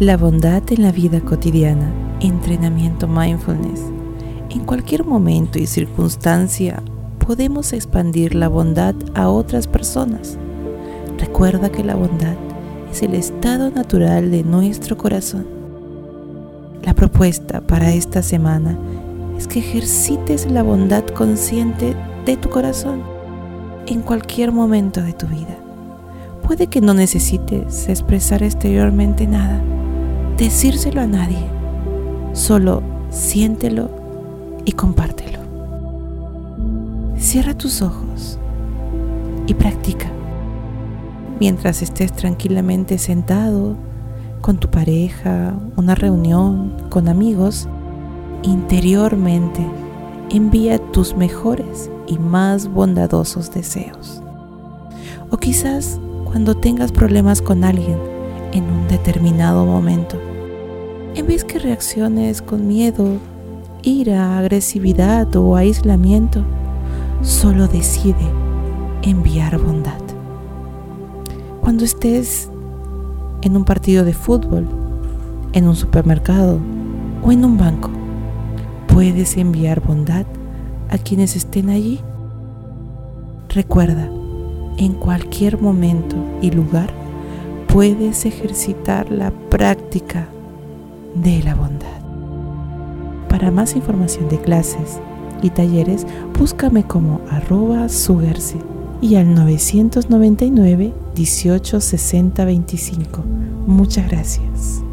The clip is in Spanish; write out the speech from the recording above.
La bondad en la vida cotidiana, entrenamiento mindfulness. En cualquier momento y circunstancia podemos expandir la bondad a otras personas. Recuerda que la bondad es el estado natural de nuestro corazón. La propuesta para esta semana es que ejercites la bondad consciente de tu corazón en cualquier momento de tu vida. Puede que no necesites expresar exteriormente nada decírselo a nadie. Solo siéntelo y compártelo. Cierra tus ojos y practica. Mientras estés tranquilamente sentado con tu pareja, una reunión, con amigos, interiormente envía tus mejores y más bondadosos deseos. O quizás cuando tengas problemas con alguien, en un determinado momento. En vez que reacciones con miedo, ira, agresividad o aislamiento, solo decide enviar bondad. Cuando estés en un partido de fútbol, en un supermercado o en un banco, puedes enviar bondad a quienes estén allí. Recuerda, en cualquier momento y lugar, puedes ejercitar la práctica de la bondad. Para más información de clases y talleres, búscame como arroba y al 999 18 60 25. Muchas gracias.